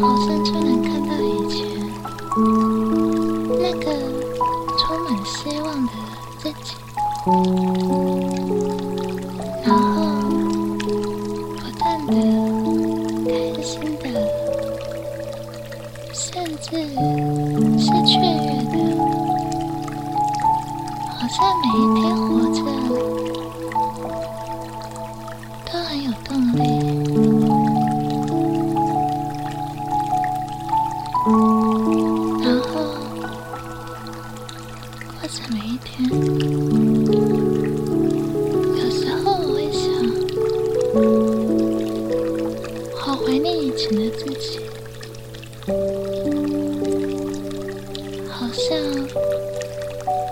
好像就能看到以前那个充满希望的自己。然后不断的开心的，甚至是雀跃的，好像每一天活着都很有动力。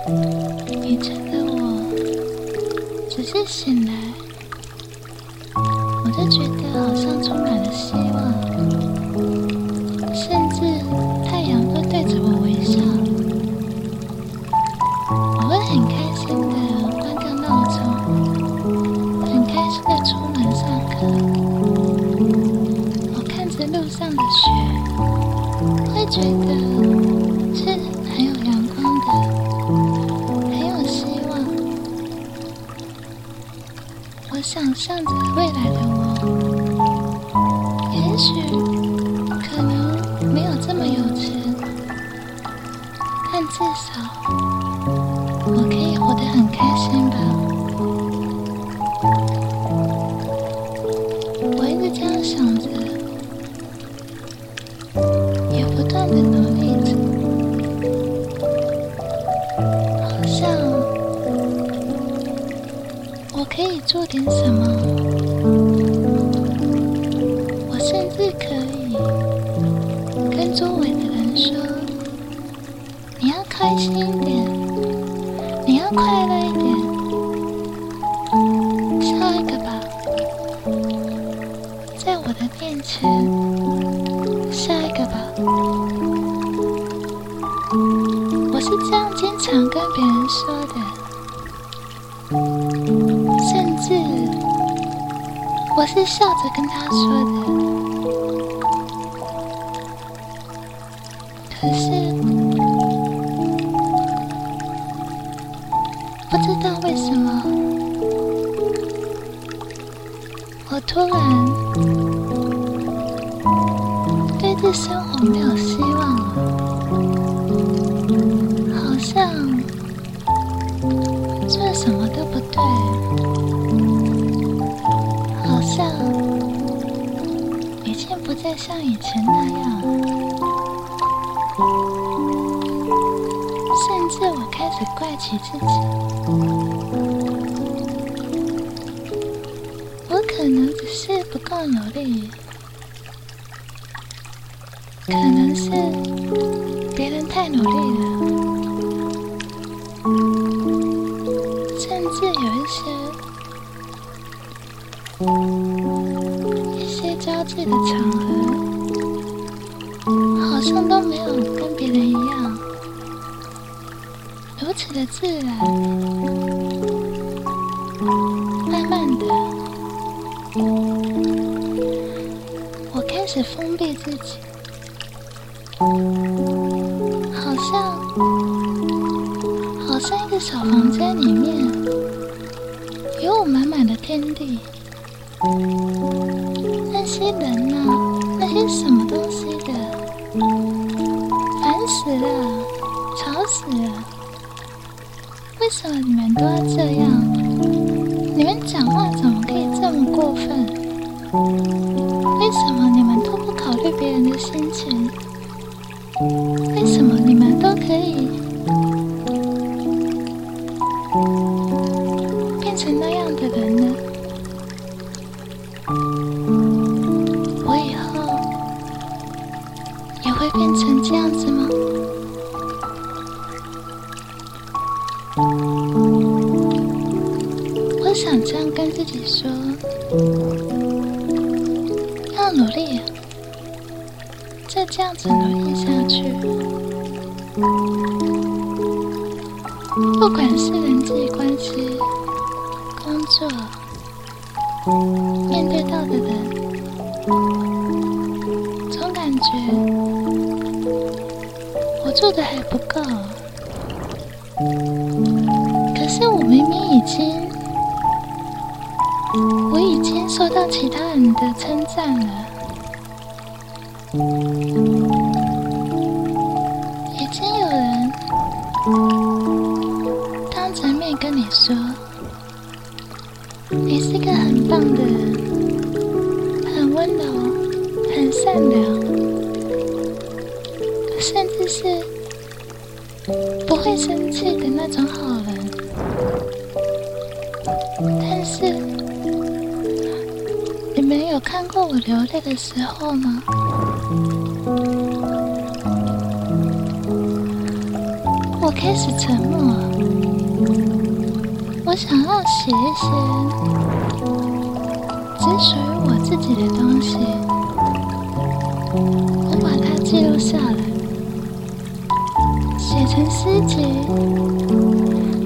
以前的我，只是醒来，我就觉得好像充满了希望，甚至太阳都对着我微笑。我会很开心的关掉闹钟，很开心的出门上课。我看着路上的雪，会觉得想象着未来的我，也许可能没有这么有钱，但至少。我可以活得很开心吧。我一直这样想着，也不断的可以做点什么。我甚至可以跟周围的人说：“你要开心一点。”你要快乐一点，笑一个吧，在我的面前笑一个吧。我是这样经常跟别人说的，我是笑着跟他说的。可是。不知道为什么，我突然不再像以前那样。甚至我开始怪起自己，我可能只是不够努力，可能是别人太努力了，甚至有一些交际的场合，好像都没有跟别人一样。如此的自然，慢慢的，我开始封闭自己，好像，好像一个小房间里面有我满满的天地，些人呐、那些什么东西的，烦死了，吵死了。为什么你们都要这样？你们讲话怎么可以这么过分？为什么你们都不考虑别人的心情？为什么你们都可以努力，再这样子努力下去，不管是人际关系、工作，面对到的人，总感觉我做的还不够。可是我明明已经，受到其他人的称赞了，已经有人当着面跟你说，你是个很棒的人，很温柔，很善良，甚至是。不会生气的那种好人，我流泪的时候吗？我开始沉默，我想要写一些只属于我自己的东西，我把它记录下来。写成诗集，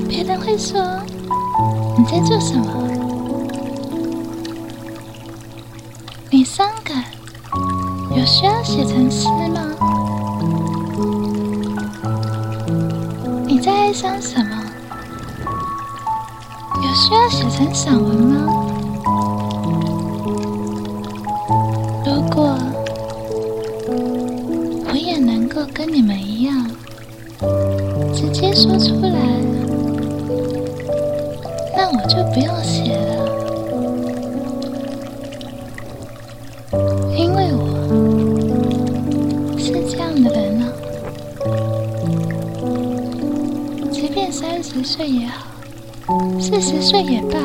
别人会说你在做什么？你伤感，有需要写成诗吗？你在想什么？有需要写成散文吗？即便三十岁也好，四十岁也罢，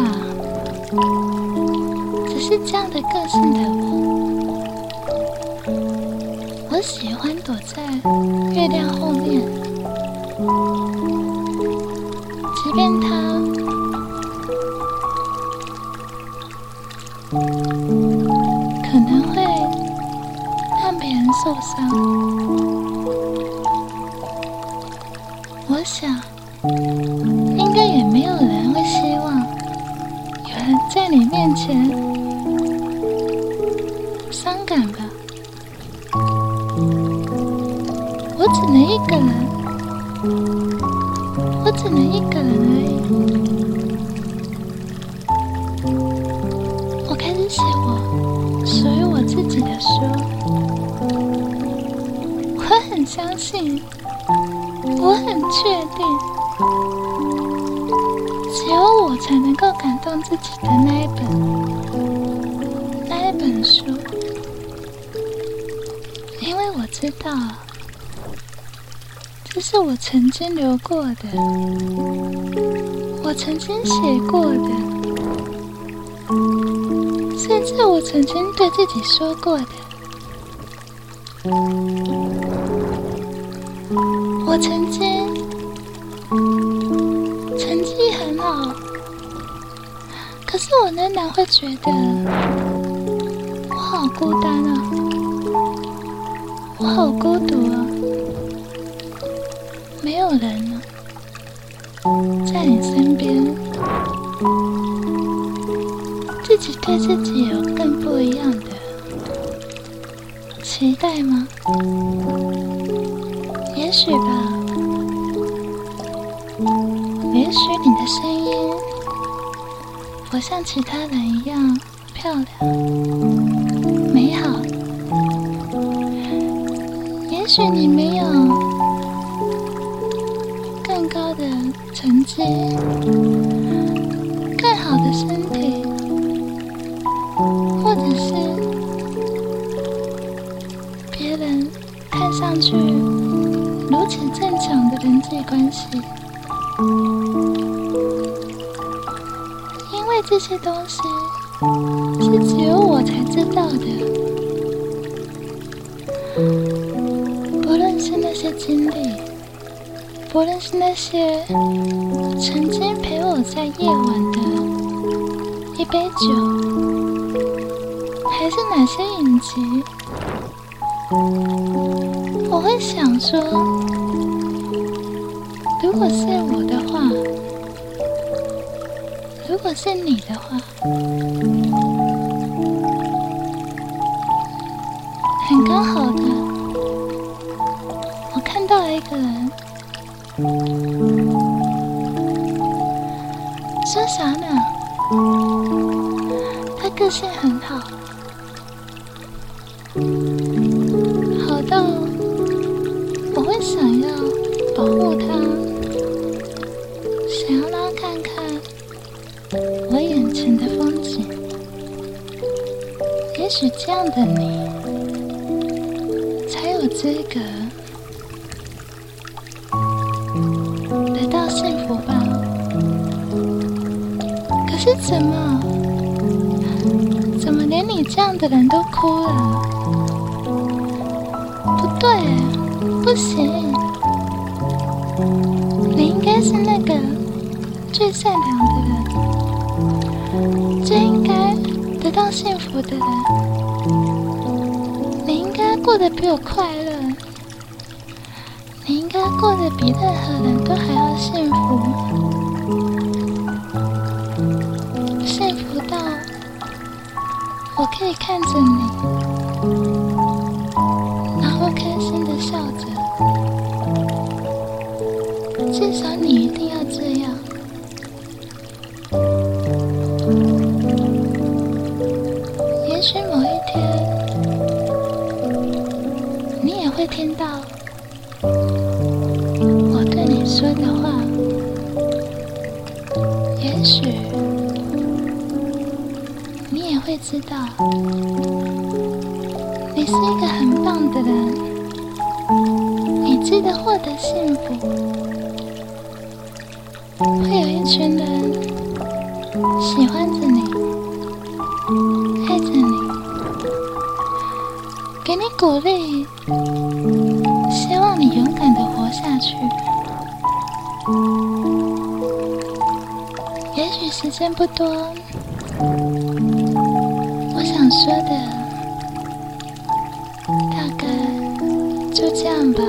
只是这样的个性的我，我喜欢躲在月亮后面。即便他可能会让别人受伤，我想应该也没有人会希望有人在你面前伤感吧。我只能一个人。我只能一个人而已。我开始写我属于我自己的书。我很相信，我很确定，只有我才能够感动自己的那一本，那一本书，因为我知道。这是我曾经流过的，我曾经写过的，甚至我曾经对自己说过的。我曾经可是我仍然会觉得我好孤单啊，我好孤独啊。没有人了，在你身边，自己对自己有更不一样的期待吗？像其他人一样漂亮、美好，也许你没有更。高的成绩，这些东西是只有我才知道的。不论是那些经历，不论是那些曾经陪我在夜晚的一杯酒，还是哪些影集，我会想说，如果是我的话。如果是你的话，很刚好的，我看到了一个人，说啥呢？他个性很好，好到我会想要保护他。也许这样的你才有资格得到幸福吧？可是怎么，怎么连你这样的人都哭了？不对，不行，你应该是那个最善良的人，到幸福的人，你应该过得比我快乐。你应该过得比任何人都还要幸福，幸福到我可以看着你，说的话。也许你也会知道，你是一个很棒的人，你值得获得幸福。会有一群人喜欢着你，爱着你。给你鼓励，希望你勇敢的活下去。时间不多，我想说的大概就这样吧。